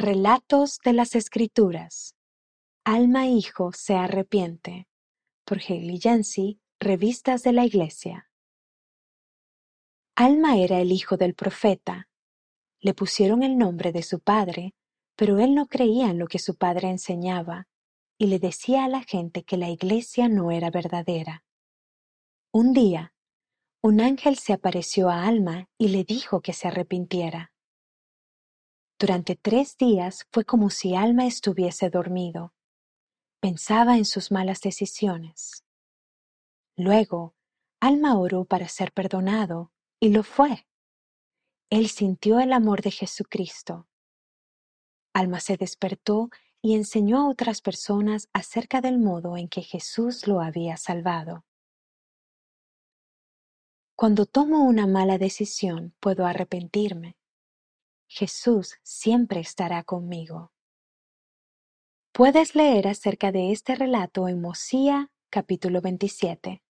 Relatos de las Escrituras. Alma Hijo se arrepiente. Por Haley Yancey, Revistas de la Iglesia. Alma era el hijo del profeta. Le pusieron el nombre de su padre, pero él no creía en lo que su padre enseñaba y le decía a la gente que la iglesia no era verdadera. Un día, un ángel se apareció a Alma y le dijo que se arrepintiera. Durante tres días fue como si Alma estuviese dormido. Pensaba en sus malas decisiones. Luego, Alma oró para ser perdonado, y lo fue. Él sintió el amor de Jesucristo. Alma se despertó y enseñó a otras personas acerca del modo en que Jesús lo había salvado. Cuando tomo una mala decisión puedo arrepentirme. Jesús siempre estará conmigo. Puedes leer acerca de este relato en Mosía capítulo 27.